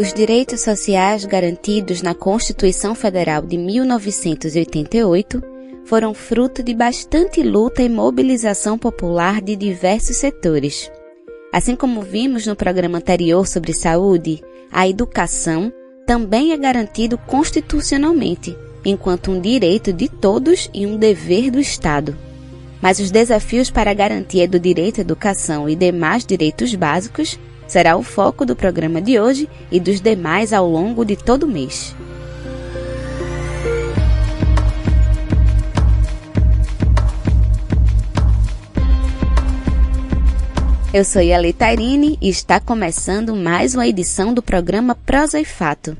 Os direitos sociais garantidos na Constituição Federal de 1988 foram fruto de bastante luta e mobilização popular de diversos setores. Assim como vimos no programa anterior sobre saúde, a educação também é garantido constitucionalmente, enquanto um direito de todos e um dever do Estado. Mas os desafios para a garantia do direito à educação e demais direitos básicos será o foco do programa de hoje e dos demais ao longo de todo o mês. Eu sou Yali Tairine e está começando mais uma edição do programa Prosa e Fato.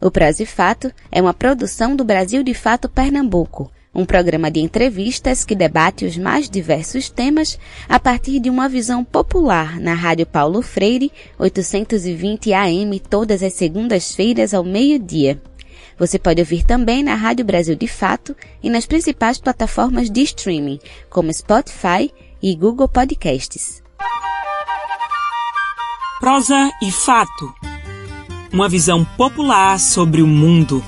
O Prosa e Fato é uma produção do Brasil de Fato Pernambuco, um programa de entrevistas que debate os mais diversos temas a partir de uma visão popular na Rádio Paulo Freire, 820 AM, todas as segundas-feiras ao meio-dia. Você pode ouvir também na Rádio Brasil de Fato e nas principais plataformas de streaming, como Spotify e Google Podcasts. Prosa e fato. Uma visão popular sobre o mundo.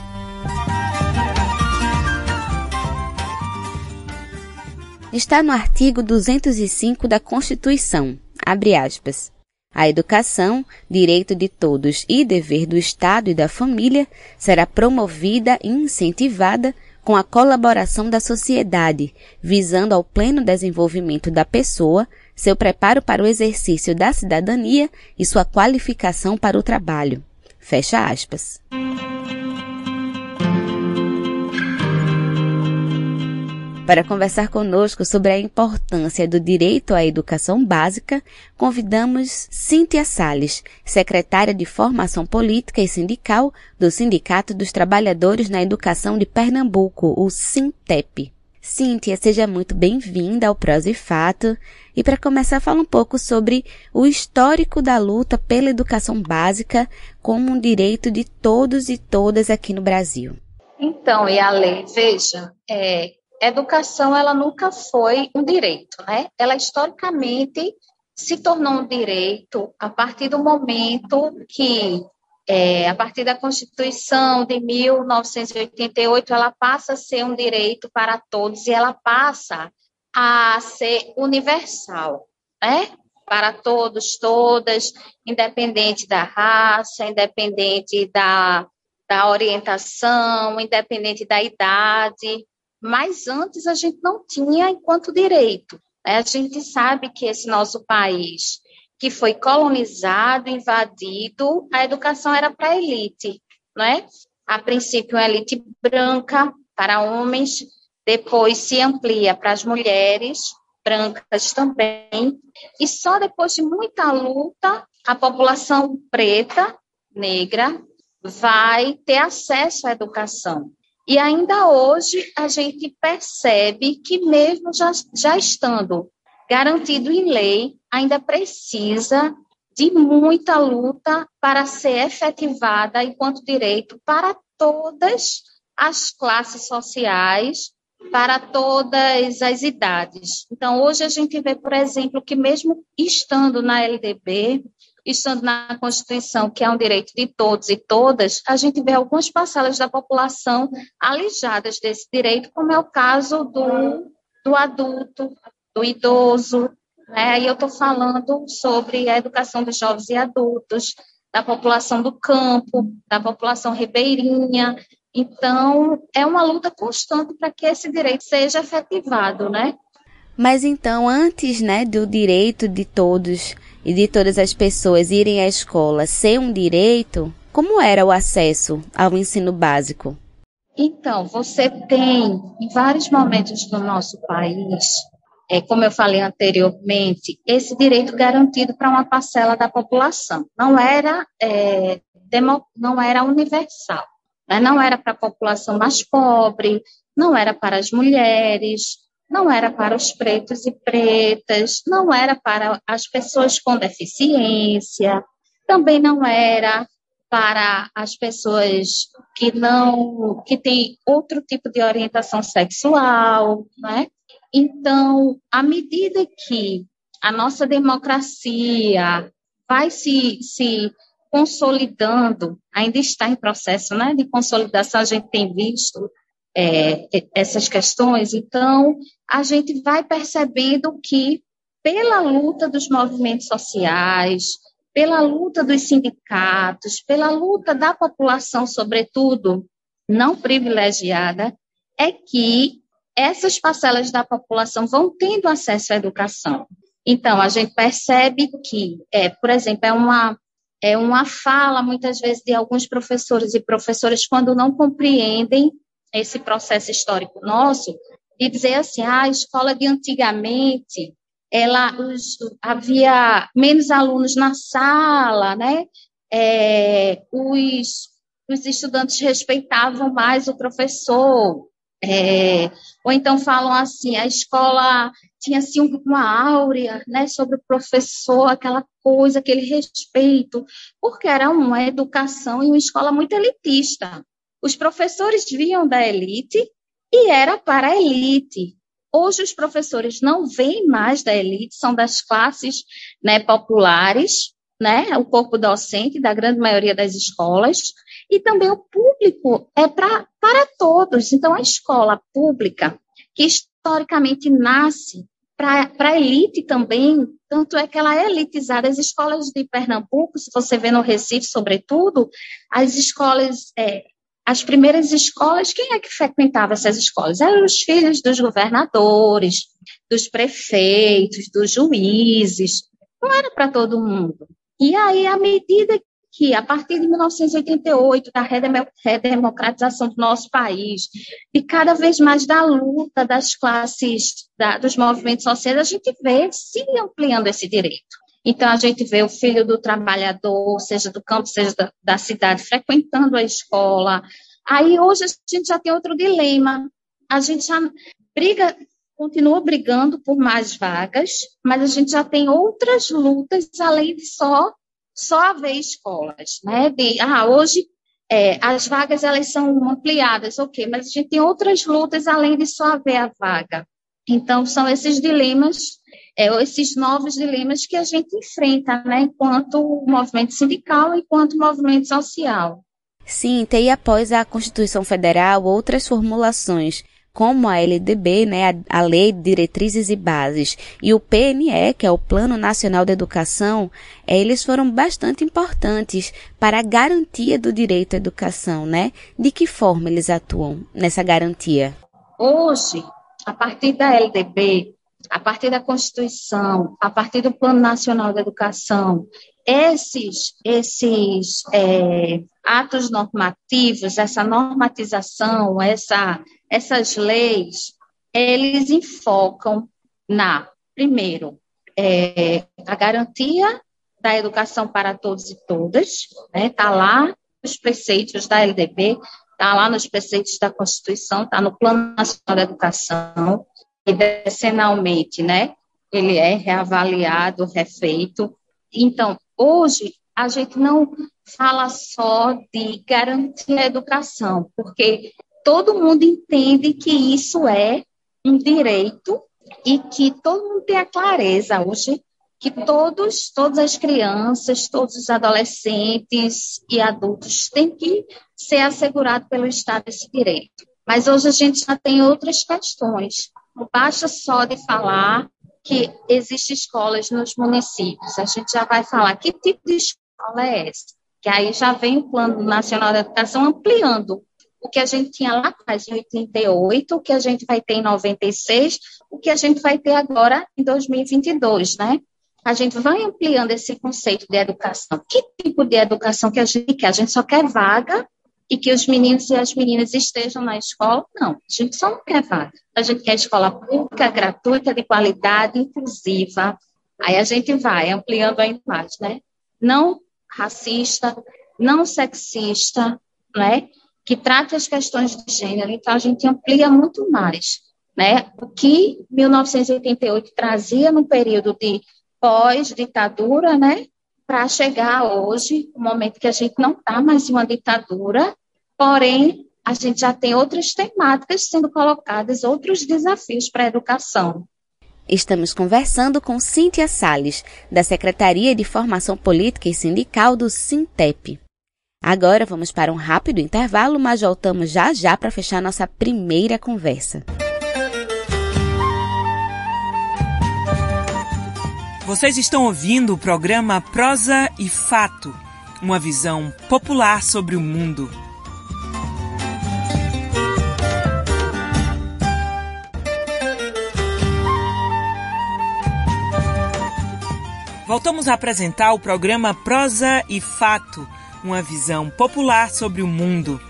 Está no artigo 205 da Constituição, abre aspas. A educação, direito de todos e dever do Estado e da família, será promovida e incentivada com a colaboração da sociedade, visando ao pleno desenvolvimento da pessoa, seu preparo para o exercício da cidadania e sua qualificação para o trabalho. Fecha aspas. Para conversar conosco sobre a importância do direito à educação básica, convidamos Cíntia Sales, secretária de Formação Política e Sindical do Sindicato dos Trabalhadores na Educação de Pernambuco, o SINTEP. Cíntia, seja muito bem-vinda ao Prosa e Fato. E para começar, fala um pouco sobre o histórico da luta pela educação básica como um direito de todos e todas aqui no Brasil. Então, e a lei, veja, é, educação ela nunca foi um direito, né? Ela historicamente se tornou um direito a partir do momento que é, a partir da Constituição de 1988, ela passa a ser um direito para todos e ela passa a ser universal, né? Para todos, todas, independente da raça, independente da, da orientação, independente da idade. Mas antes a gente não tinha enquanto direito. Né? A gente sabe que esse nosso país que foi colonizado, invadido, a educação era para a elite, não é? A princípio, uma elite branca para homens, depois se amplia para as mulheres brancas também, e só depois de muita luta, a população preta, negra, vai ter acesso à educação. E ainda hoje a gente percebe que, mesmo já, já estando garantido em lei, ainda precisa de muita luta para ser efetivada enquanto direito para todas as classes sociais, para todas as idades. Então, hoje a gente vê, por exemplo, que mesmo estando na LDB, estando na Constituição, que é um direito de todos e todas, a gente vê algumas parcelas da população alijadas desse direito, como é o caso do, do adulto, do idoso, né? Aí eu estou falando sobre a educação dos jovens e adultos, da população do campo, da população ribeirinha. Então, é uma luta constante para que esse direito seja efetivado, né? Mas então, antes, né, do direito de todos e de todas as pessoas irem à escola ser um direito, como era o acesso ao ensino básico? Então, você tem em vários momentos do nosso país é, como eu falei anteriormente, esse direito garantido para uma parcela da população. Não era, é, demo, não era universal, né? não era para a população mais pobre, não era para as mulheres, não era para os pretos e pretas, não era para as pessoas com deficiência, também não era para as pessoas que não que têm outro tipo de orientação sexual, né? Então, à medida que a nossa democracia vai se, se consolidando, ainda está em processo né, de consolidação, a gente tem visto é, essas questões, então a gente vai percebendo que pela luta dos movimentos sociais, pela luta dos sindicatos, pela luta da população, sobretudo não privilegiada, é que essas parcelas da população vão tendo acesso à educação. Então, a gente percebe que, é, por exemplo, é uma, é uma fala, muitas vezes, de alguns professores e professoras, quando não compreendem esse processo histórico nosso, de dizer assim, ah, a escola de antigamente ela os, havia menos alunos na sala, né? É, os, os estudantes respeitavam mais o professor, é, ou então falam assim, a escola tinha assim uma áurea, né, sobre o professor, aquela coisa, aquele respeito, porque era uma educação e uma escola muito elitista. Os professores vinham da elite e era para a elite. Hoje os professores não vêm mais da elite, são das classes né, populares, né, o corpo docente da grande maioria das escolas, e também o público é pra, para todos. Então, a escola pública, que historicamente nasce para a elite também, tanto é que ela é elitizada. As escolas de Pernambuco, se você vê no Recife, sobretudo, as escolas é, as primeiras escolas, quem é que frequentava essas escolas? Eram os filhos dos governadores, dos prefeitos, dos juízes. Não era para todo mundo. E aí, à medida que, a partir de 1988, da redemocratização do nosso país, e cada vez mais da luta das classes, da, dos movimentos sociais, a gente vê se ampliando esse direito. Então, a gente vê o filho do trabalhador, seja do campo, seja da, da cidade, frequentando a escola. Aí, hoje, a gente já tem outro dilema. A gente já briga, continua brigando por mais vagas, mas a gente já tem outras lutas além de só, só haver escolas, né? De, ah, hoje é, as vagas elas são ampliadas, ok, mas a gente tem outras lutas além de só haver a vaga. Então, são esses dilemas é, esses novos dilemas que a gente enfrenta, né, enquanto movimento sindical, enquanto movimento social. Sim, tem após a Constituição Federal outras formulações, como a LDB, né, a, a Lei de Diretrizes e Bases, e o PNE, que é o Plano Nacional de Educação, é, eles foram bastante importantes para a garantia do direito à educação, né? De que forma eles atuam nessa garantia? Hoje, a partir da LDB, a partir da Constituição, a partir do Plano Nacional de Educação, esses, esses é, atos normativos, essa normatização, essa, essas leis, eles enfocam na, primeiro, é, a garantia da educação para todos e todas, está né? Tá lá nos preceitos da LDB, está lá nos preceitos da Constituição, está no Plano Nacional de Educação, e decenalmente, né? Ele é reavaliado, refeito. Então, hoje, a gente não fala só de garantir a educação, porque todo mundo entende que isso é um direito e que todo mundo tem a clareza hoje que todos, todas as crianças, todos os adolescentes e adultos têm que ser assegurado pelo Estado esse direito. Mas hoje a gente já tem outras questões. Não basta só de falar que existem escolas nos municípios. A gente já vai falar que tipo de escola é essa. Que aí já vem o Plano Nacional de Educação ampliando o que a gente tinha lá atrás, em 88, o que a gente vai ter em 96, o que a gente vai ter agora em 2022, né? A gente vai ampliando esse conceito de educação. Que tipo de educação que a gente quer? A gente só quer vaga e que os meninos e as meninas estejam na escola. Não, a gente só não quer vaga. A gente quer escola pública, gratuita, de qualidade, inclusiva. Aí a gente vai ampliando ainda mais, né? Não racista, não sexista, né? Que trate as questões de gênero. Então, a gente amplia muito mais, né? O que 1988 trazia no período de pós-ditadura, né? Para chegar hoje, o momento que a gente não está mais em uma ditadura, Porém, a gente já tem outras temáticas sendo colocadas, outros desafios para a educação. Estamos conversando com Cíntia Sales, da Secretaria de Formação Política e Sindical do Sintep. Agora vamos para um rápido intervalo, mas voltamos já já para fechar nossa primeira conversa. Vocês estão ouvindo o programa Prosa e Fato, uma visão popular sobre o mundo. Voltamos a apresentar o programa Prosa e Fato, uma visão popular sobre o mundo.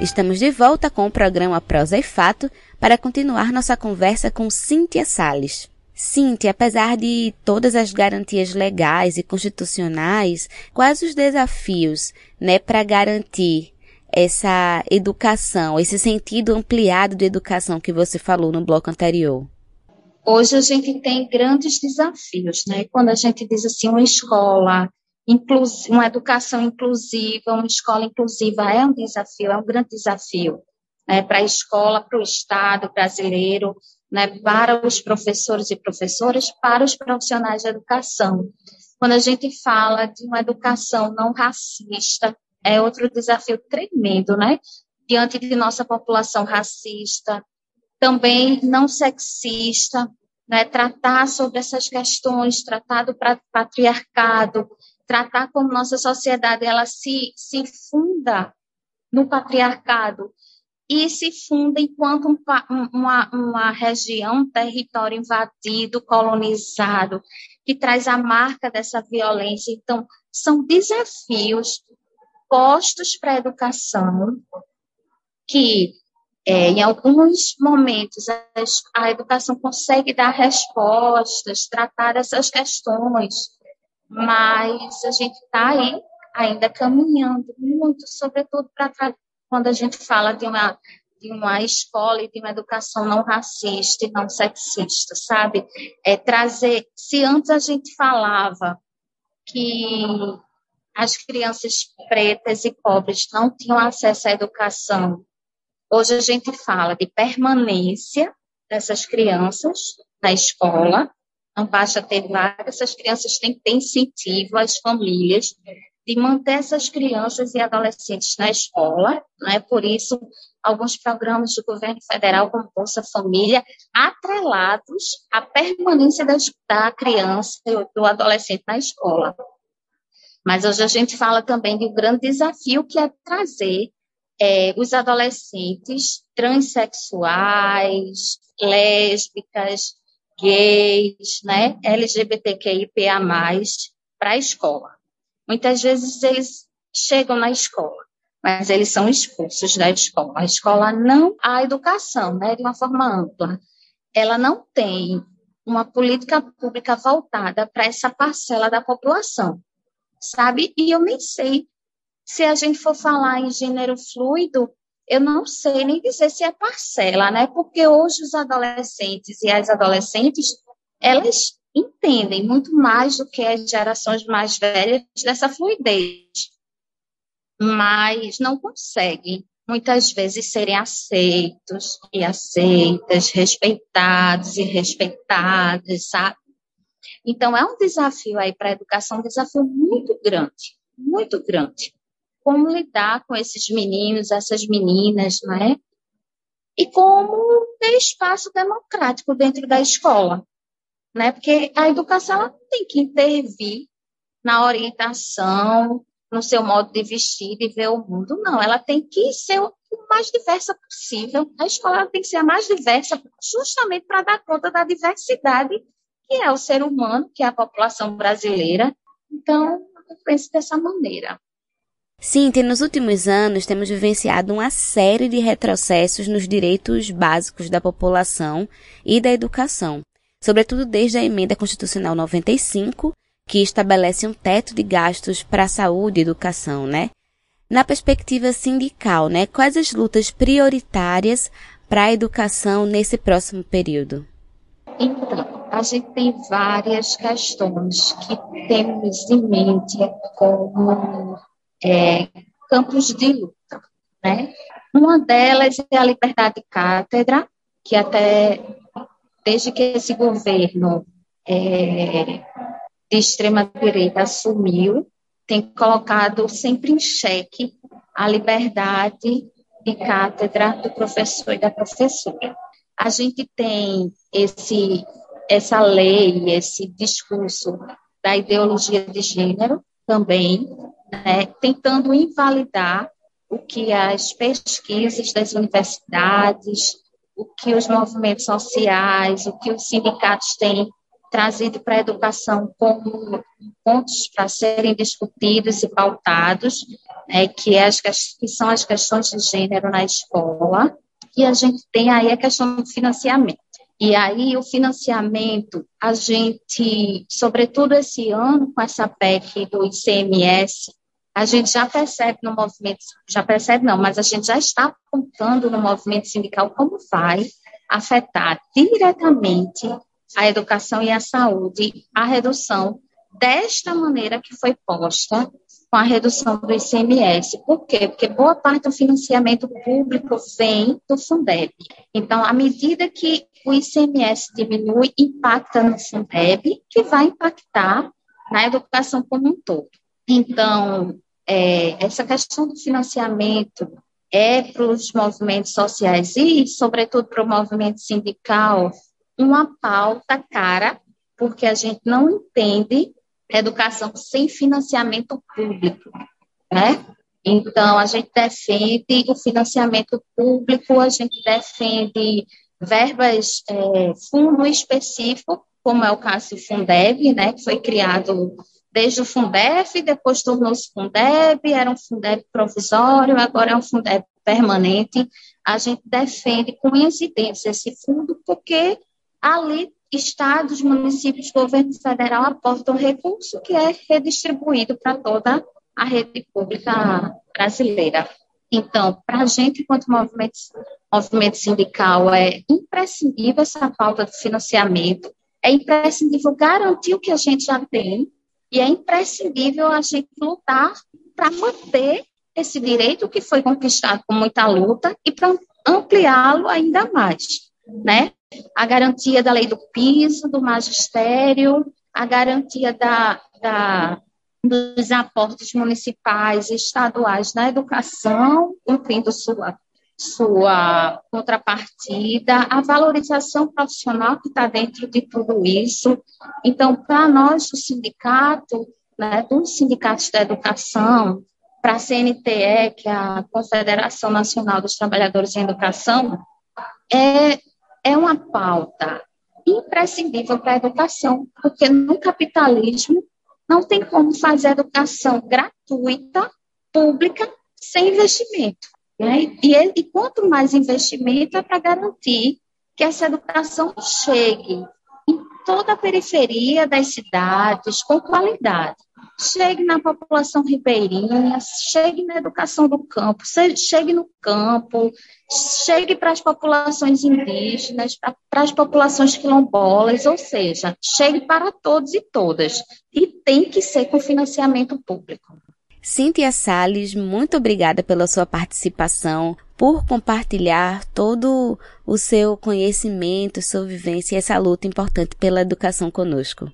Estamos de volta com o programa Prosa e Fato para continuar nossa conversa com Cíntia Sales. Cíntia, apesar de todas as garantias legais e constitucionais, quais os desafios, né, para garantir essa educação, esse sentido ampliado de educação que você falou no bloco anterior? Hoje a gente tem grandes desafios, né? Quando a gente diz assim, uma escola, uma educação inclusiva, uma escola inclusiva é um desafio, é um grande desafio né, para a escola, para o Estado brasileiro, né, para os professores e professoras, para os profissionais de educação. Quando a gente fala de uma educação não racista, é outro desafio tremendo, né? Diante de nossa população racista, também não sexista, né? Tratar sobre essas questões, tratar do patriarcado, tratar como nossa sociedade ela se, se funda no patriarcado e se funda enquanto um, uma, uma região, um território invadido, colonizado, que traz a marca dessa violência. Então, são desafios postos para a educação, que é, em alguns momentos a, a, educação consegue dar respostas, tratar essas questões, mas a gente está aí ainda caminhando muito, sobretudo para quando a gente fala de uma de uma escola e de uma educação não racista e não sexista, sabe? É trazer, se antes a gente falava que as crianças pretas e pobres não tinham acesso à educação. Hoje a gente fala de permanência dessas crianças na escola, não basta ter vaga, essas crianças têm que ter incentivo às famílias de manter essas crianças e adolescentes na escola, né? por isso alguns programas do governo federal, como Bolsa Família, atrelados à permanência da criança e do adolescente na escola. Mas hoje a gente fala também um grande desafio que é trazer é, os adolescentes transexuais, lésbicas, gays, né, LGBTQIPA+, para a escola. Muitas vezes eles chegam na escola, mas eles são expulsos da escola. A escola não, a educação, né, de uma forma ampla, ela não tem uma política pública voltada para essa parcela da população sabe? E eu nem sei se a gente for falar em gênero fluido, eu não sei nem dizer se é parcela, né? Porque hoje os adolescentes e as adolescentes, elas entendem muito mais do que as gerações mais velhas dessa fluidez, mas não conseguem muitas vezes serem aceitos e aceitas, respeitados e respeitadas, sabe? Então, é um desafio aí para a educação, um desafio muito grande, muito grande. Como lidar com esses meninos, essas meninas, né? E como ter espaço democrático dentro da escola, né? Porque a educação tem que intervir na orientação, no seu modo de vestir, de ver o mundo. Não, ela tem que ser o mais diversa possível. A escola tem que ser a mais diversa, justamente para dar conta da diversidade que é o ser humano, que é a população brasileira. Então, eu penso dessa maneira. Sim, nos últimos anos temos vivenciado uma série de retrocessos nos direitos básicos da população e da educação, sobretudo desde a emenda constitucional 95, que estabelece um teto de gastos para a saúde e educação, né? Na perspectiva sindical, né, quais as lutas prioritárias para a educação nesse próximo período? Então, a gente tem várias questões que temos em mente como é, campos de luta, né? Uma delas é a liberdade de cátedra, que até desde que esse governo é, de extrema-direita assumiu, tem colocado sempre em xeque a liberdade de cátedra do professor e da professora. A gente tem esse, essa lei, esse discurso da ideologia de gênero também, né, tentando invalidar o que as pesquisas das universidades, o que os movimentos sociais, o que os sindicatos têm trazido para a educação como pontos para serem discutidos e pautados, né, que, é as, que são as questões de gênero na escola, e a gente tem aí a questão do financiamento. E aí, o financiamento, a gente, sobretudo esse ano, com essa PEC do ICMS, a gente já percebe no movimento, já percebe não, mas a gente já está apontando no movimento sindical como vai afetar diretamente a educação e a saúde, a redução desta maneira que foi posta com a redução do ICMS. Por quê? Porque boa parte do financiamento público vem do Fundeb. Então, à medida que o ICMS diminui, impacta no Fundeb, que vai impactar na educação como um todo. Então, é, essa questão do financiamento é para os movimentos sociais e, sobretudo, para o movimento sindical, uma pauta cara, porque a gente não entende educação sem financiamento público, né? Então, a gente defende o financiamento público, a gente defende verbas, é, fundo específico, como é o caso do Fundeb, né, que foi criado desde o Fundef, depois tornou-se Fundeb, era um Fundeb provisório, agora é um Fundeb permanente. A gente defende com incidência esse fundo, porque ali estados, municípios, governo federal aportam recurso que é redistribuído para toda a rede pública brasileira. Então, para a gente, enquanto movimento, movimento sindical, é imprescindível essa falta de financiamento, é imprescindível garantir o que a gente já tem, e é imprescindível a gente lutar para manter esse direito que foi conquistado com muita luta e para ampliá-lo ainda mais, né? A garantia da lei do piso, do magistério, a garantia da, da dos aportes municipais e estaduais na educação, cumprindo sua sua contrapartida, a valorização profissional que está dentro de tudo isso. Então, para nós, o sindicato, né, dos sindicatos da educação, para a CNTE, que é a Confederação Nacional dos Trabalhadores em Educação, é, é uma pauta imprescindível para a educação, porque no capitalismo não tem como fazer educação gratuita, pública, sem investimento. Né? E, e quanto mais investimento é para garantir que essa educação chegue toda a periferia das cidades com qualidade. Chegue na população ribeirinha, chegue na educação do campo, chegue no campo, chegue para as populações indígenas, para as populações quilombolas, ou seja, chegue para todos e todas. E tem que ser com financiamento público. Cíntia Sales, muito obrigada pela sua participação, por compartilhar todo o seu conhecimento, sua vivência e essa luta importante pela educação conosco.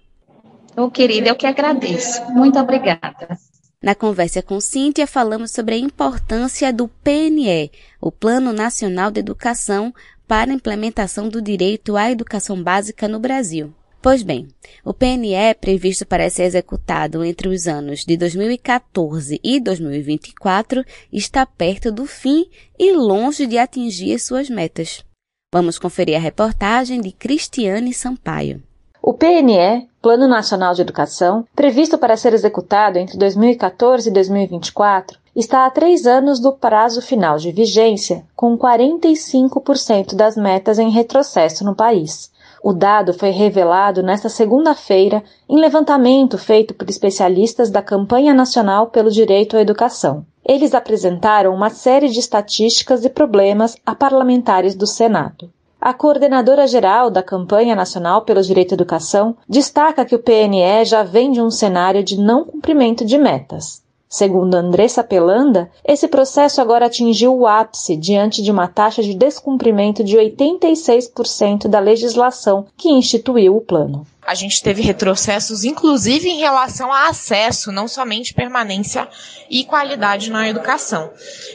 Ô, oh, querida, eu que agradeço. Muito obrigada. Na conversa com Cíntia, falamos sobre a importância do PNE, o Plano Nacional de Educação, para a implementação do direito à educação básica no Brasil. Pois bem, o PNE previsto para ser executado entre os anos de 2014 e 2024 está perto do fim e longe de atingir suas metas. Vamos conferir a reportagem de Cristiane Sampaio. O PNE, Plano Nacional de Educação, previsto para ser executado entre 2014 e 2024, está a três anos do prazo final de vigência, com 45% das metas em retrocesso no país. O dado foi revelado nesta segunda-feira em levantamento feito por especialistas da Campanha Nacional pelo Direito à Educação. Eles apresentaram uma série de estatísticas e problemas a parlamentares do Senado. A coordenadora geral da Campanha Nacional pelo Direito à Educação destaca que o PNE já vem de um cenário de não cumprimento de metas. Segundo Andressa Pelanda, esse processo agora atingiu o ápice diante de uma taxa de descumprimento de 86% da legislação que instituiu o plano. A gente teve retrocessos, inclusive em relação a acesso, não somente permanência e qualidade na educação.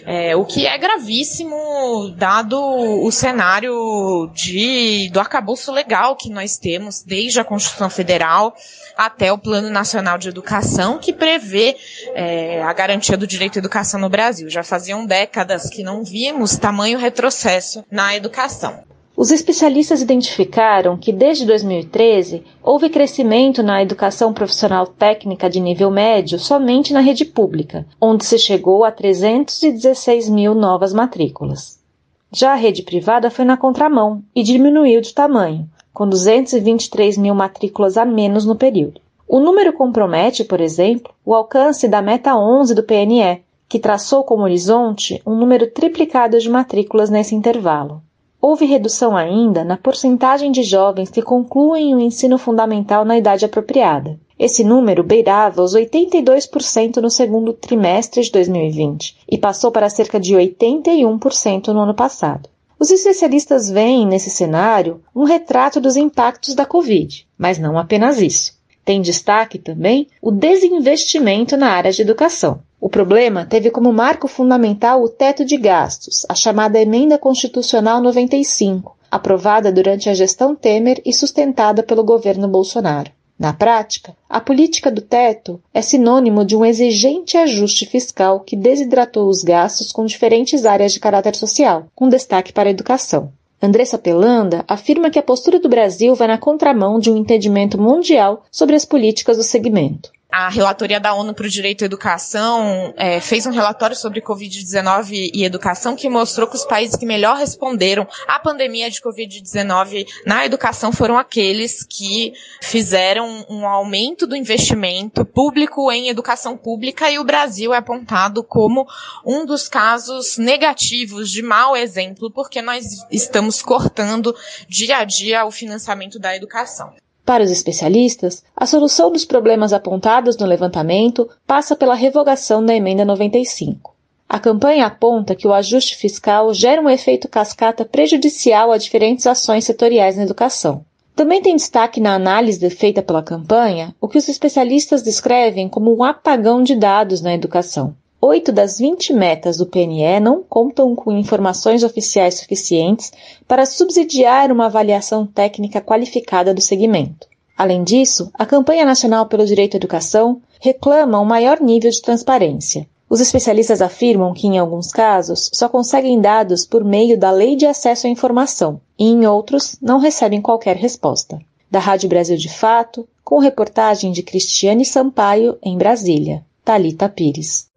É, o que é gravíssimo, dado o cenário de, do arcabouço legal que nós temos, desde a Constituição Federal até o Plano Nacional de Educação, que prevê é, a garantia do direito à educação no Brasil. Já faziam décadas que não vimos tamanho retrocesso na educação. Os especialistas identificaram que desde 2013 houve crescimento na educação profissional técnica de nível médio somente na rede pública, onde se chegou a 316 mil novas matrículas. Já a rede privada foi na contramão e diminuiu de tamanho, com 223 mil matrículas a menos no período. O número compromete, por exemplo, o alcance da meta 11 do PNE, que traçou como horizonte um número triplicado de matrículas nesse intervalo. Houve redução ainda na porcentagem de jovens que concluem o ensino fundamental na idade apropriada. Esse número beirava os 82% no segundo trimestre de 2020 e passou para cerca de 81% no ano passado. Os especialistas veem nesse cenário um retrato dos impactos da Covid, mas não apenas isso. Tem destaque também o desinvestimento na área de educação. O problema teve como marco fundamental o teto de gastos, a chamada Emenda Constitucional 95, aprovada durante a gestão Temer e sustentada pelo governo Bolsonaro. Na prática, a política do teto é sinônimo de um exigente ajuste fiscal que desidratou os gastos com diferentes áreas de caráter social, com destaque para a educação. Andressa Pelanda afirma que a postura do Brasil vai na contramão de um entendimento mundial sobre as políticas do segmento a relatoria da ONU para o Direito à Educação é, fez um relatório sobre Covid-19 e educação que mostrou que os países que melhor responderam à pandemia de Covid-19 na educação foram aqueles que fizeram um aumento do investimento público em educação pública e o Brasil é apontado como um dos casos negativos de mau exemplo porque nós estamos cortando dia a dia o financiamento da educação. Para os especialistas, a solução dos problemas apontados no levantamento passa pela revogação da Emenda 95. A campanha aponta que o ajuste fiscal gera um efeito cascata prejudicial a diferentes ações setoriais na educação. Também tem destaque na análise feita pela campanha o que os especialistas descrevem como um apagão de dados na educação. Oito das 20 metas do PNE não contam com informações oficiais suficientes para subsidiar uma avaliação técnica qualificada do segmento. Além disso, a Campanha Nacional pelo Direito à Educação reclama um maior nível de transparência. Os especialistas afirmam que, em alguns casos, só conseguem dados por meio da Lei de Acesso à Informação e, em outros, não recebem qualquer resposta. Da Rádio Brasil de Fato, com reportagem de Cristiane Sampaio, em Brasília. Talita Pires.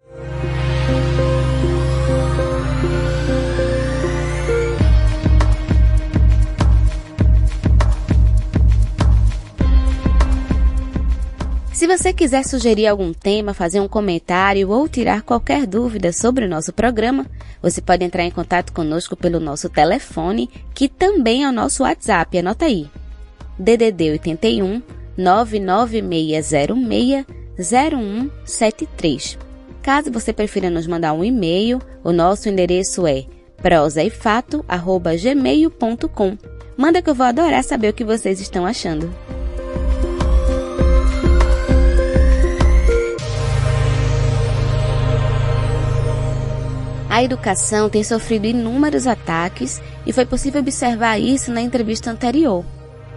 Se você quiser sugerir algum tema, fazer um comentário ou tirar qualquer dúvida sobre o nosso programa, você pode entrar em contato conosco pelo nosso telefone, que também é o nosso WhatsApp. Anota aí. DDD 81 99606 0173. Caso você prefira nos mandar um e-mail, o nosso endereço é prosaifato@gmail.com. Manda que eu vou adorar saber o que vocês estão achando. A educação tem sofrido inúmeros ataques e foi possível observar isso na entrevista anterior.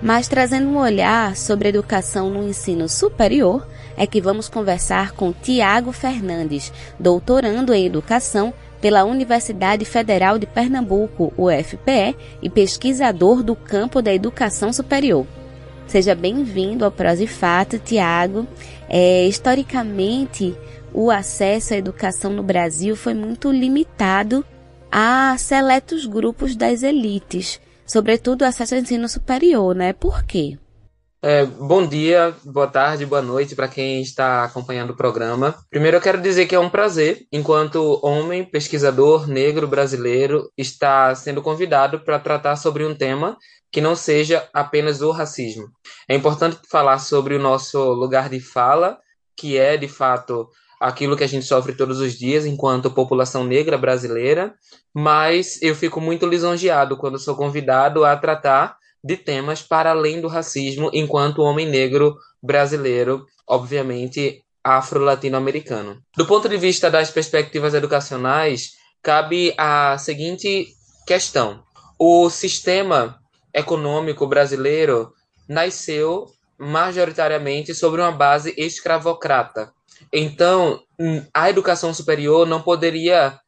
Mas trazendo um olhar sobre a educação no ensino superior, é que vamos conversar com Tiago Fernandes, doutorando em educação pela Universidade Federal de Pernambuco, UFPE, e pesquisador do campo da educação superior. Seja bem-vindo ao Prós e Fato, Tiago. É, historicamente, o acesso à educação no Brasil foi muito limitado a seletos grupos das elites, sobretudo acesso ao ensino superior, né? Por quê? É, bom dia, boa tarde, boa noite para quem está acompanhando o programa. Primeiro, eu quero dizer que é um prazer, enquanto homem, pesquisador negro brasileiro, estar sendo convidado para tratar sobre um tema que não seja apenas o racismo. É importante falar sobre o nosso lugar de fala, que é, de fato, aquilo que a gente sofre todos os dias enquanto população negra brasileira, mas eu fico muito lisonjeado quando sou convidado a tratar de temas para além do racismo enquanto homem negro brasileiro, obviamente afro-latino-americano. Do ponto de vista das perspectivas educacionais, cabe a seguinte questão: o sistema econômico brasileiro nasceu majoritariamente sobre uma base escravocrata. Então, a educação superior não poderia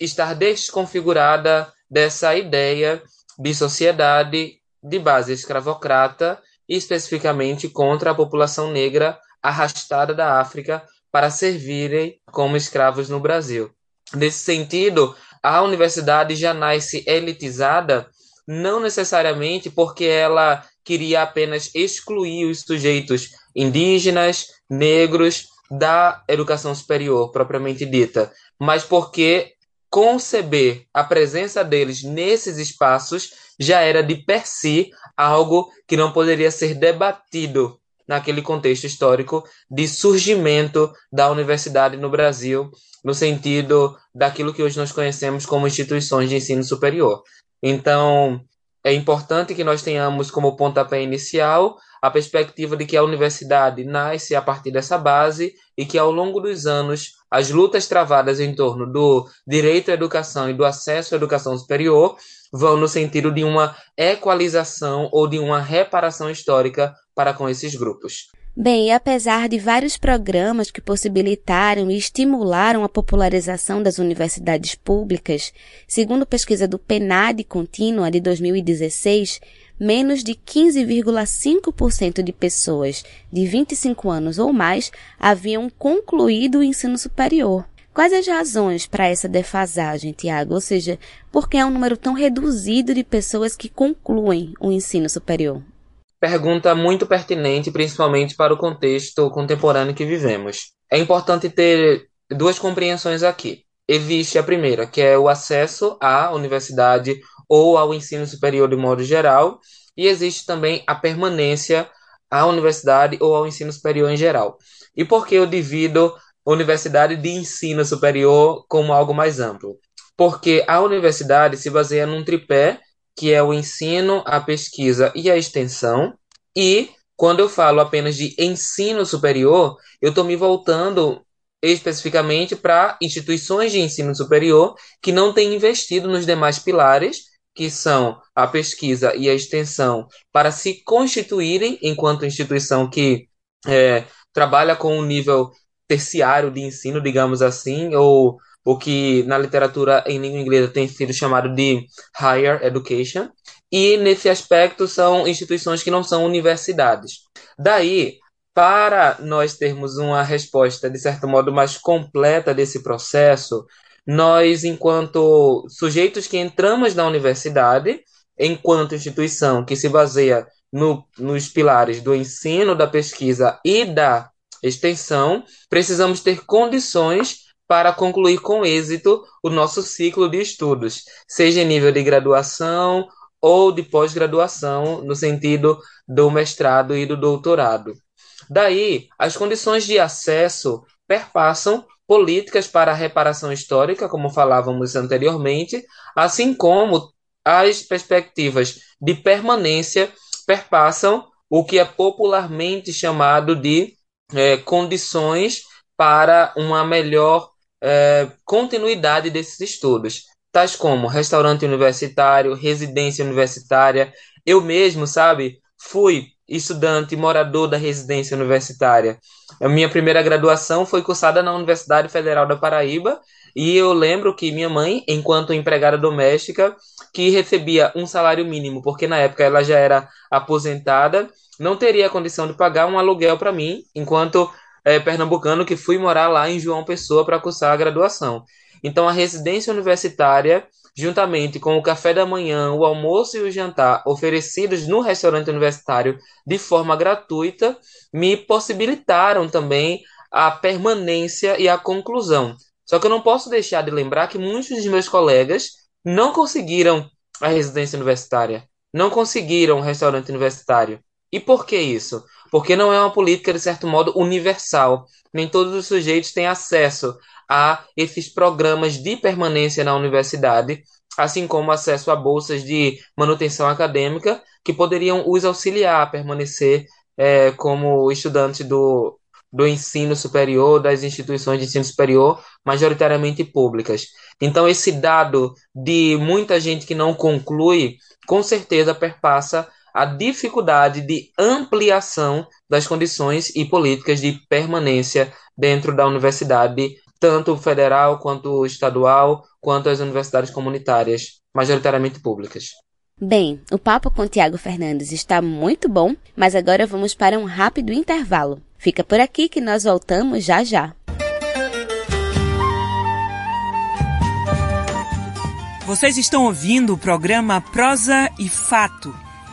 estar desconfigurada dessa ideia de sociedade de base escravocrata, especificamente contra a população negra arrastada da África para servirem como escravos no Brasil. Nesse sentido, a universidade já nasce elitizada, não necessariamente porque ela queria apenas excluir os sujeitos indígenas, negros da educação superior propriamente dita, mas porque conceber a presença deles nesses espaços já era de per si algo que não poderia ser debatido naquele contexto histórico de surgimento da universidade no Brasil, no sentido daquilo que hoje nós conhecemos como instituições de ensino superior. Então, é importante que nós tenhamos como pontapé inicial a perspectiva de que a universidade nasce a partir dessa base e que ao longo dos anos as lutas travadas em torno do direito à educação e do acesso à educação superior vão no sentido de uma equalização ou de uma reparação histórica para com esses grupos. Bem, apesar de vários programas que possibilitaram e estimularam a popularização das universidades públicas, segundo pesquisa do PENAD contínua de 2016, menos de 15,5% de pessoas de 25 anos ou mais haviam concluído o ensino superior. Quais as razões para essa defasagem, Tiago? Ou seja, por que é um número tão reduzido de pessoas que concluem o ensino superior? Pergunta muito pertinente, principalmente para o contexto contemporâneo que vivemos. É importante ter duas compreensões aqui. Existe a primeira, que é o acesso à universidade ou ao ensino superior de modo geral, e existe também a permanência à universidade ou ao ensino superior em geral. E por que eu divido universidade de ensino superior como algo mais amplo? Porque a universidade se baseia num tripé que é o ensino, a pesquisa e a extensão. E quando eu falo apenas de ensino superior, eu estou me voltando especificamente para instituições de ensino superior que não têm investido nos demais pilares, que são a pesquisa e a extensão, para se constituírem enquanto instituição que é, trabalha com um nível terciário de ensino, digamos assim, ou o que na literatura em língua inglesa tem sido chamado de higher education, e nesse aspecto são instituições que não são universidades. Daí, para nós termos uma resposta, de certo modo, mais completa desse processo, nós, enquanto sujeitos que entramos na universidade, enquanto instituição que se baseia no, nos pilares do ensino, da pesquisa e da extensão, precisamos ter condições para concluir com êxito o nosso ciclo de estudos, seja em nível de graduação ou de pós-graduação, no sentido do mestrado e do doutorado. Daí, as condições de acesso perpassam políticas para a reparação histórica, como falávamos anteriormente, assim como as perspectivas de permanência perpassam o que é popularmente chamado de é, condições para uma melhor é, continuidade desses estudos, tais como restaurante universitário, residência universitária. Eu mesmo, sabe, fui estudante morador da residência universitária. A minha primeira graduação foi cursada na Universidade Federal da Paraíba e eu lembro que minha mãe, enquanto empregada doméstica, que recebia um salário mínimo, porque na época ela já era aposentada, não teria condição de pagar um aluguel para mim, enquanto é, pernambucano que fui morar lá em João Pessoa para cursar a graduação. Então, a residência universitária, juntamente com o café da manhã, o almoço e o jantar oferecidos no restaurante universitário de forma gratuita, me possibilitaram também a permanência e a conclusão. Só que eu não posso deixar de lembrar que muitos dos meus colegas não conseguiram a residência universitária, não conseguiram o restaurante universitário. E por que isso? porque não é uma política, de certo modo, universal. Nem todos os sujeitos têm acesso a esses programas de permanência na universidade, assim como acesso a bolsas de manutenção acadêmica, que poderiam os auxiliar a permanecer é, como estudante do, do ensino superior, das instituições de ensino superior, majoritariamente públicas. Então, esse dado de muita gente que não conclui, com certeza perpassa a dificuldade de ampliação das condições e políticas de permanência dentro da universidade, tanto federal quanto estadual, quanto as universidades comunitárias, majoritariamente públicas. Bem, o papo com Tiago Fernandes está muito bom, mas agora vamos para um rápido intervalo. Fica por aqui que nós voltamos já já. Vocês estão ouvindo o programa Prosa e Fato,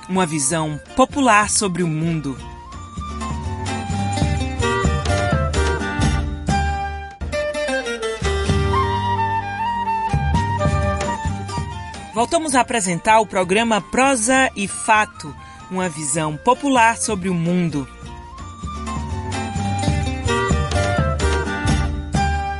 uma visão popular sobre o mundo. Voltamos a apresentar o programa Prosa e Fato, uma visão popular sobre o mundo.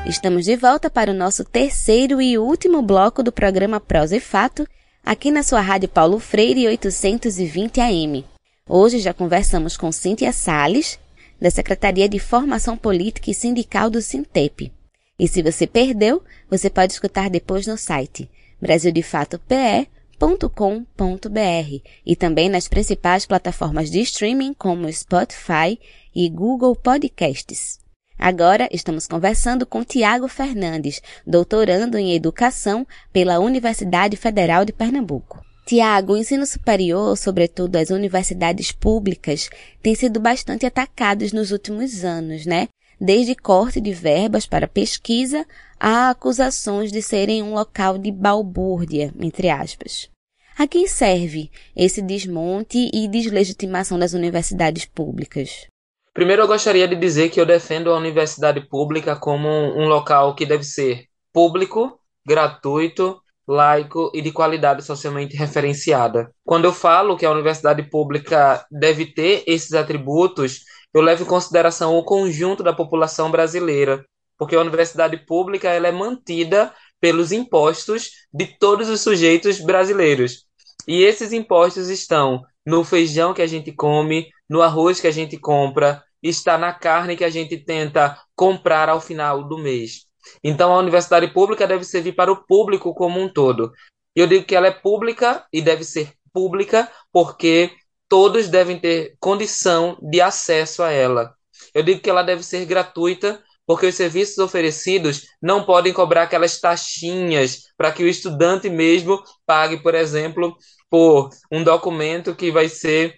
Estamos de volta para o nosso terceiro e último bloco do programa Prosa e Fato, aqui na sua Rádio Paulo Freire 820 AM. Hoje já conversamos com Cíntia Sales, da Secretaria de Formação Política e Sindical do Sintep. E se você perdeu, você pode escutar depois no site brasildefatope.com.br e também nas principais plataformas de streaming como Spotify e Google Podcasts. Agora estamos conversando com Tiago Fernandes, doutorando em Educação pela Universidade Federal de Pernambuco. Tiago, o ensino superior, sobretudo as universidades públicas, tem sido bastante atacados nos últimos anos, né? Desde corte de verbas para pesquisa a acusações de serem um local de balbúrdia, entre aspas. A quem serve esse desmonte e deslegitimação das universidades públicas? Primeiro, eu gostaria de dizer que eu defendo a universidade pública como um local que deve ser público, gratuito, laico e de qualidade socialmente referenciada. Quando eu falo que a universidade pública deve ter esses atributos, eu levo em consideração o conjunto da população brasileira, porque a universidade pública ela é mantida pelos impostos de todos os sujeitos brasileiros. E esses impostos estão no feijão que a gente come, no arroz que a gente compra, está na carne que a gente tenta comprar ao final do mês. Então a universidade pública deve servir para o público como um todo. Eu digo que ela é pública e deve ser pública porque todos devem ter condição de acesso a ela. Eu digo que ela deve ser gratuita porque os serviços oferecidos não podem cobrar aquelas taxinhas para que o estudante mesmo pague, por exemplo, por um documento que vai ser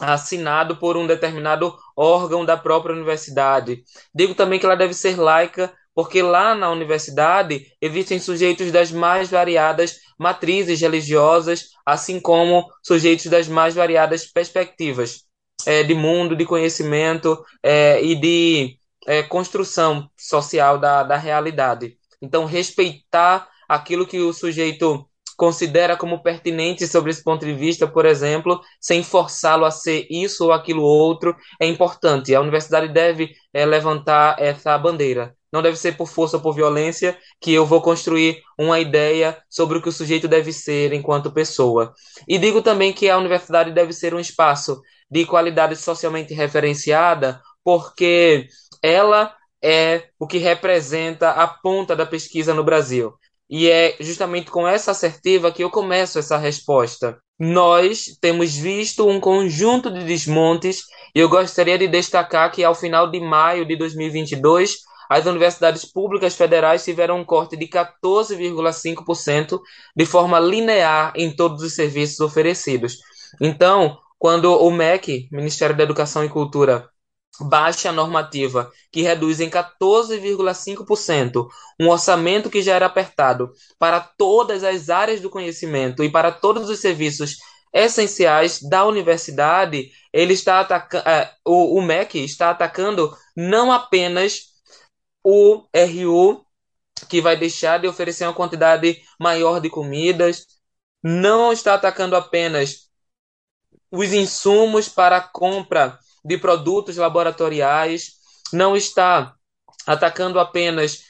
assinado por um determinado órgão da própria universidade. Digo também que ela deve ser laica, porque lá na universidade existem sujeitos das mais variadas matrizes religiosas, assim como sujeitos das mais variadas perspectivas é, de mundo, de conhecimento é, e de é, construção social da, da realidade. Então, respeitar aquilo que o sujeito considera como pertinente sobre esse ponto de vista, por exemplo, sem forçá-lo a ser isso ou aquilo outro, é importante. A universidade deve é, levantar essa bandeira. Não deve ser por força ou por violência que eu vou construir uma ideia sobre o que o sujeito deve ser enquanto pessoa. E digo também que a universidade deve ser um espaço de qualidade socialmente referenciada, porque ela é o que representa a ponta da pesquisa no Brasil. E é justamente com essa assertiva que eu começo essa resposta. Nós temos visto um conjunto de desmontes e eu gostaria de destacar que ao final de maio de 2022, as universidades públicas federais tiveram um corte de 14,5% de forma linear em todos os serviços oferecidos. Então, quando o MEC, Ministério da Educação e Cultura, baixa normativa, que reduz em 14,5% um orçamento que já era apertado para todas as áreas do conhecimento e para todos os serviços essenciais da universidade, ele está atacando, é, o, o MEC está atacando não apenas o RU, que vai deixar de oferecer uma quantidade maior de comidas, não está atacando apenas os insumos para a compra de produtos laboratoriais, não está atacando apenas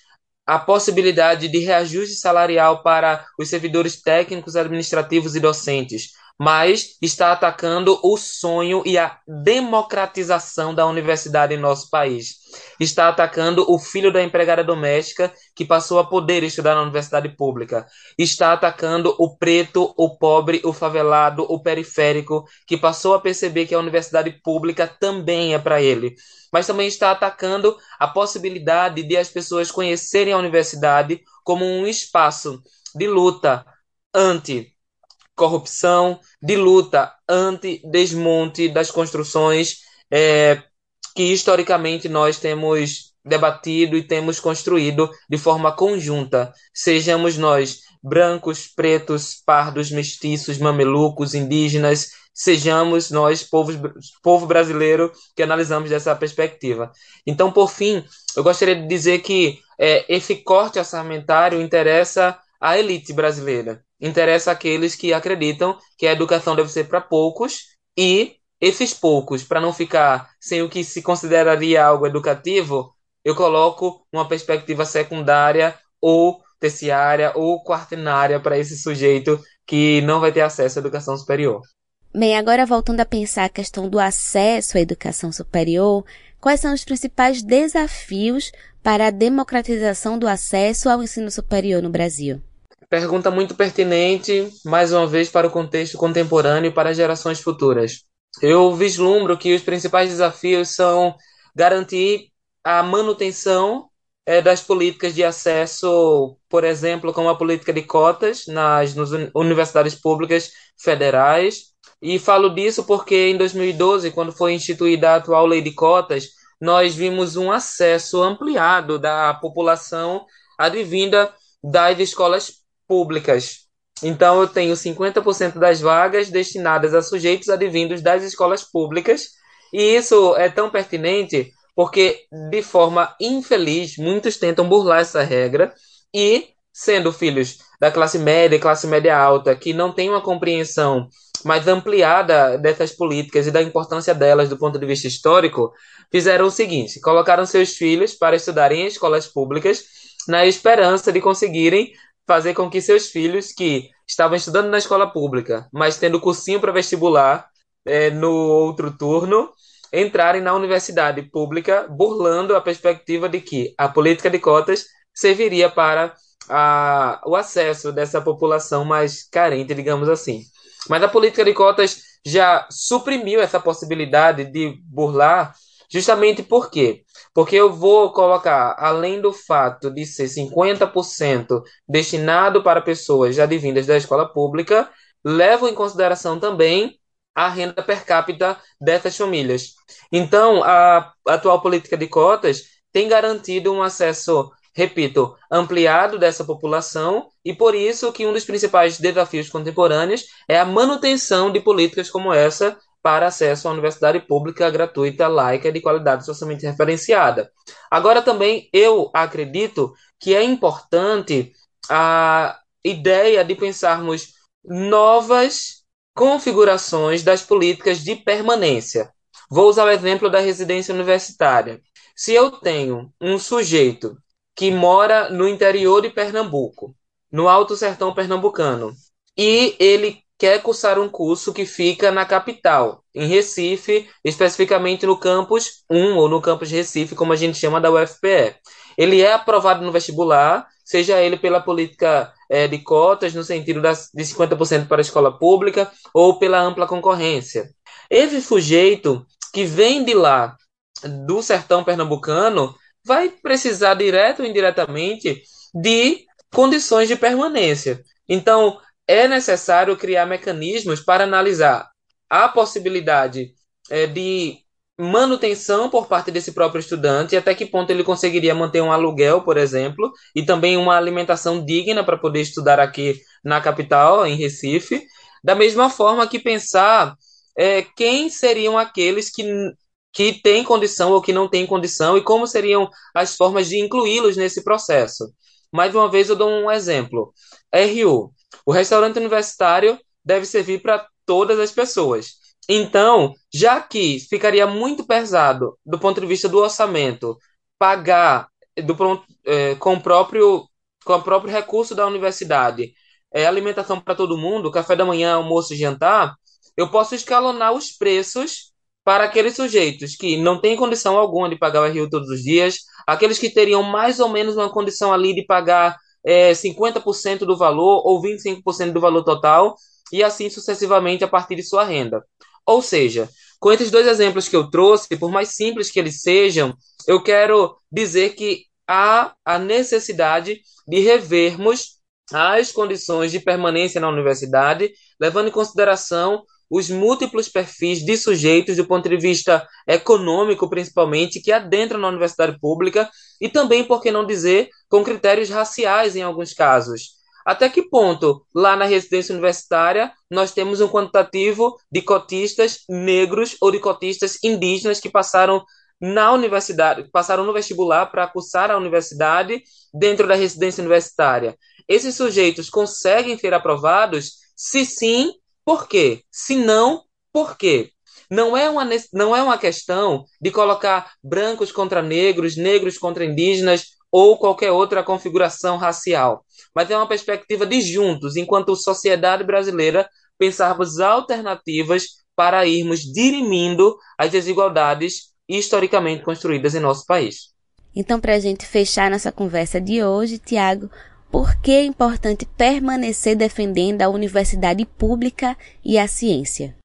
a possibilidade de reajuste salarial para os servidores técnicos, administrativos e docentes, mas está atacando o sonho e a democratização da universidade em nosso país. Está atacando o filho da empregada doméstica que passou a poder estudar na universidade pública. Está atacando o preto, o pobre, o favelado, o periférico que passou a perceber que a universidade pública também é para ele. Mas também está atacando a possibilidade de as pessoas conhecerem a universidade como um espaço de luta anti corrupção, de luta anti-desmonte das construções é, que historicamente nós temos debatido e temos construído de forma conjunta. Sejamos nós brancos, pretos, pardos, mestiços, mamelucos, indígenas, sejamos nós, povo, povo brasileiro, que analisamos dessa perspectiva. Então, por fim, eu gostaria de dizer que é, esse corte orçamentário interessa à elite brasileira interessa àqueles que acreditam que a educação deve ser para poucos e esses poucos, para não ficar sem o que se consideraria algo educativo, eu coloco uma perspectiva secundária ou terciária ou quartenária para esse sujeito que não vai ter acesso à educação superior. Bem, agora voltando a pensar a questão do acesso à educação superior, quais são os principais desafios para a democratização do acesso ao ensino superior no Brasil? Pergunta muito pertinente, mais uma vez, para o contexto contemporâneo e para gerações futuras. Eu vislumbro que os principais desafios são garantir a manutenção é, das políticas de acesso, por exemplo, como a política de cotas nas, nas universidades públicas federais. E falo disso porque em 2012, quando foi instituída a atual lei de cotas, nós vimos um acesso ampliado da população advinda das escolas públicas. Então, eu tenho 50% das vagas destinadas a sujeitos advindos das escolas públicas, e isso é tão pertinente porque, de forma infeliz, muitos tentam burlar essa regra. E, sendo filhos da classe média e classe média alta, que não têm uma compreensão mais ampliada dessas políticas e da importância delas do ponto de vista histórico, fizeram o seguinte: colocaram seus filhos para estudarem em escolas públicas na esperança de conseguirem fazer com que seus filhos, que estavam estudando na escola pública, mas tendo cursinho para vestibular é, no outro turno, entrarem na universidade pública, burlando a perspectiva de que a política de cotas serviria para a, o acesso dessa população mais carente, digamos assim. Mas a política de cotas já suprimiu essa possibilidade de burlar, justamente por quê? Porque eu vou colocar, além do fato de ser 50% destinado para pessoas já advindas da escola pública, levo em consideração também a renda per capita dessas famílias. Então, a atual política de cotas tem garantido um acesso, repito, ampliado dessa população e por isso que um dos principais desafios contemporâneos é a manutenção de políticas como essa para acesso à universidade pública gratuita, laica de qualidade socialmente referenciada. Agora também eu acredito que é importante a ideia de pensarmos novas configurações das políticas de permanência. Vou usar o exemplo da residência universitária. Se eu tenho um sujeito que mora no interior de Pernambuco, no Alto Sertão Pernambucano, e ele quer cursar um curso que fica na capital, em Recife, especificamente no campus 1 ou no campus Recife, como a gente chama da UFPE. Ele é aprovado no vestibular, seja ele pela política é, de cotas, no sentido das, de 50% para a escola pública, ou pela ampla concorrência. Esse sujeito que vem de lá, do sertão pernambucano, vai precisar, direto ou indiretamente, de condições de permanência. Então, é necessário criar mecanismos para analisar a possibilidade é, de manutenção por parte desse próprio estudante até que ponto ele conseguiria manter um aluguel, por exemplo, e também uma alimentação digna para poder estudar aqui na capital, em Recife. Da mesma forma que pensar é, quem seriam aqueles que, que têm condição ou que não têm condição e como seriam as formas de incluí-los nesse processo. Mais uma vez, eu dou um exemplo. RU. O restaurante universitário deve servir para todas as pessoas. Então, já que ficaria muito pesado do ponto de vista do orçamento pagar do, é, com o próprio com o próprio recurso da universidade é, alimentação para todo mundo, café da manhã, almoço e jantar, eu posso escalonar os preços para aqueles sujeitos que não têm condição alguma de pagar o RU todos os dias, aqueles que teriam mais ou menos uma condição ali de pagar é, 50% do valor ou 25% do valor total, e assim sucessivamente a partir de sua renda. Ou seja, com esses dois exemplos que eu trouxe, por mais simples que eles sejam, eu quero dizer que há a necessidade de revermos as condições de permanência na universidade, levando em consideração os múltiplos perfis de sujeitos do ponto de vista econômico, principalmente, que adentram na universidade pública, e também, por que não dizer, com critérios raciais em alguns casos. Até que ponto, lá na residência universitária, nós temos um quantitativo de cotistas negros ou de cotistas indígenas que passaram na universidade, passaram no vestibular para cursar a universidade dentro da residência universitária. Esses sujeitos conseguem ser aprovados? Se sim, por quê? Se não, por quê? Não é, uma, não é uma questão de colocar brancos contra negros, negros contra indígenas ou qualquer outra configuração racial, mas é uma perspectiva de juntos, enquanto sociedade brasileira, pensarmos alternativas para irmos dirimindo as desigualdades historicamente construídas em nosso país. Então, para a gente fechar nossa conversa de hoje, Tiago, por que é importante permanecer defendendo a universidade pública e a ciência?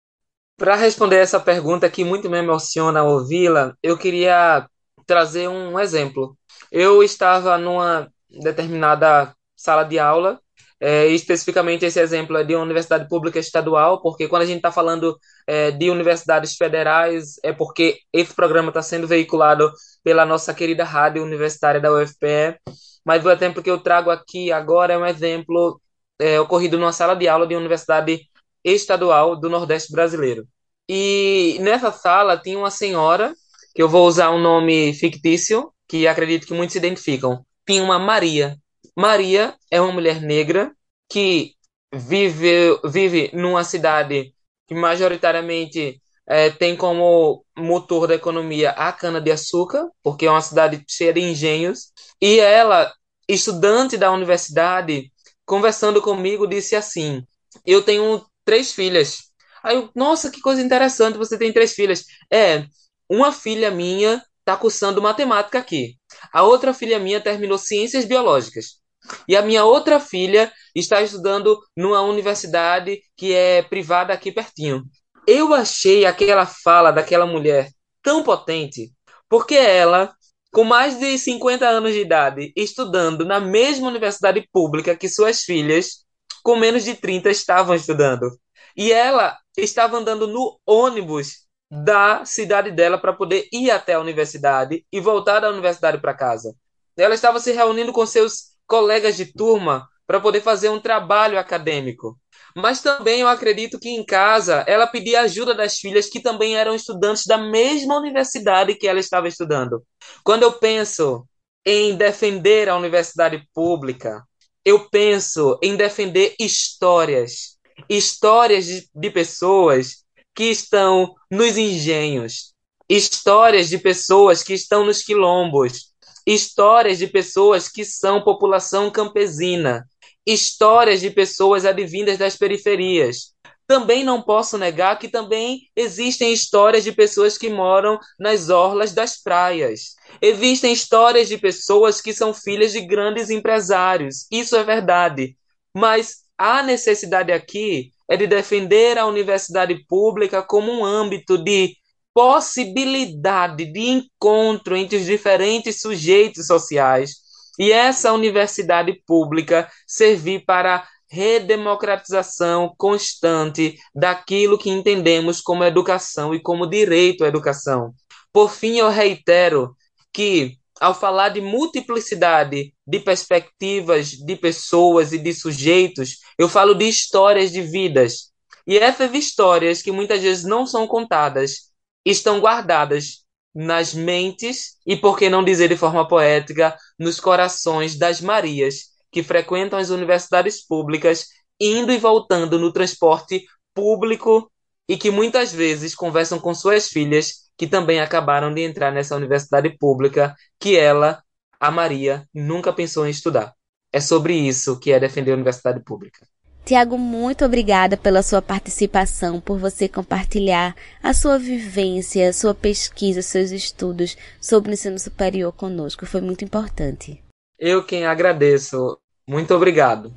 Para responder essa pergunta que muito me emociona ouvi-la, eu queria trazer um exemplo. Eu estava numa determinada sala de aula, é, especificamente esse exemplo é de uma universidade pública estadual, porque quando a gente está falando é, de universidades federais, é porque esse programa está sendo veiculado pela nossa querida rádio universitária da UFPE. Mas o exemplo que eu trago aqui agora é um exemplo é, ocorrido numa sala de aula de uma universidade estadual do Nordeste brasileiro. E nessa sala tinha uma senhora, que eu vou usar um nome fictício, que acredito que muitos se identificam. Tinha uma Maria. Maria é uma mulher negra que vive, vive numa cidade que majoritariamente é, tem como motor da economia a cana-de-açúcar, porque é uma cidade cheia de engenhos. E ela, estudante da universidade, conversando comigo, disse assim: Eu tenho três filhas. Aí eu, nossa, que coisa interessante, você tem três filhas. É, uma filha minha está cursando matemática aqui. A outra filha minha terminou ciências biológicas. E a minha outra filha está estudando numa universidade que é privada aqui pertinho. Eu achei aquela fala daquela mulher tão potente, porque ela, com mais de 50 anos de idade, estudando na mesma universidade pública que suas filhas, com menos de 30 estavam estudando. E ela estava andando no ônibus da cidade dela para poder ir até a universidade e voltar da universidade para casa. Ela estava se reunindo com seus colegas de turma para poder fazer um trabalho acadêmico. Mas também eu acredito que em casa ela pedia ajuda das filhas que também eram estudantes da mesma universidade que ela estava estudando. Quando eu penso em defender a universidade pública, eu penso em defender histórias, histórias de, de pessoas que estão nos engenhos, histórias de pessoas que estão nos quilombos, histórias de pessoas que são população campesina, histórias de pessoas advindas das periferias. Também não posso negar que também existem histórias de pessoas que moram nas orlas das praias. Existem histórias de pessoas que são filhas de grandes empresários. Isso é verdade. Mas a necessidade aqui é de defender a universidade pública como um âmbito de possibilidade de encontro entre os diferentes sujeitos sociais e essa universidade pública servir para redemocratização constante daquilo que entendemos como educação e como direito à educação. Por fim, eu reitero que, ao falar de multiplicidade de perspectivas de pessoas e de sujeitos, eu falo de histórias de vidas. E essas histórias, que muitas vezes não são contadas, estão guardadas nas mentes e, por que não dizer de forma poética, nos corações das Marias que frequentam as universidades públicas, indo e voltando no transporte público e que muitas vezes conversam com suas filhas que também acabaram de entrar nessa universidade pública que ela, a Maria, nunca pensou em estudar. É sobre isso que é defender a universidade pública. Tiago, muito obrigada pela sua participação, por você compartilhar a sua vivência, a sua pesquisa, seus estudos sobre o ensino superior conosco. Foi muito importante. Eu quem agradeço. Muito obrigado.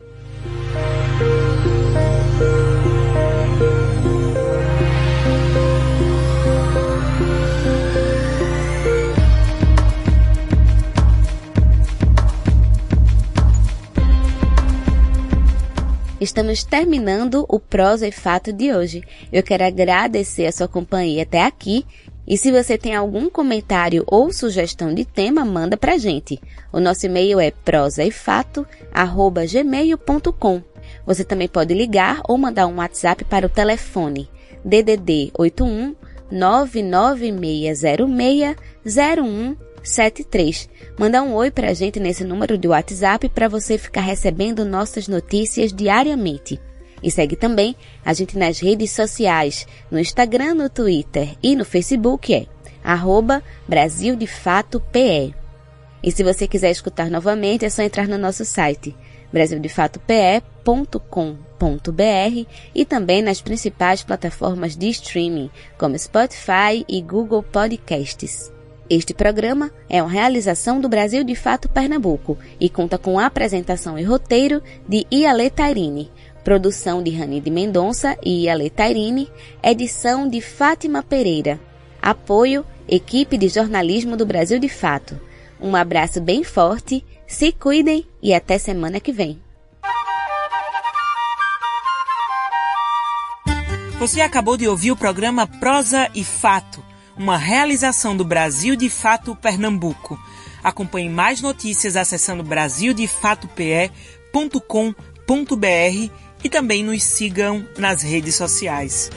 Estamos terminando o Prosa e Fato de hoje. Eu quero agradecer a sua companhia até aqui. E se você tem algum comentário ou sugestão de tema, manda pra gente. O nosso e-mail é prosaefato@gmail.com. Você também pode ligar ou mandar um WhatsApp para o telefone DDD 81 99606 01 73. Manda um oi pra gente nesse número de WhatsApp para você ficar recebendo nossas notícias diariamente. E segue também a gente nas redes sociais, no Instagram, no Twitter e no Facebook é arroba. E se você quiser escutar novamente, é só entrar no nosso site brasildefatope.com.br e também nas principais plataformas de streaming, como Spotify e Google Podcasts. Este programa é uma realização do Brasil de Fato Pernambuco e conta com apresentação e roteiro de Iale Tairine, produção de Rani de Mendonça e Iale Tairine, edição de Fátima Pereira. Apoio, equipe de jornalismo do Brasil de Fato. Um abraço bem forte, se cuidem e até semana que vem. Você acabou de ouvir o programa Prosa e Fato uma realização do Brasil de Fato Pernambuco. Acompanhe mais notícias acessando brasildefatope.com.br e também nos sigam nas redes sociais.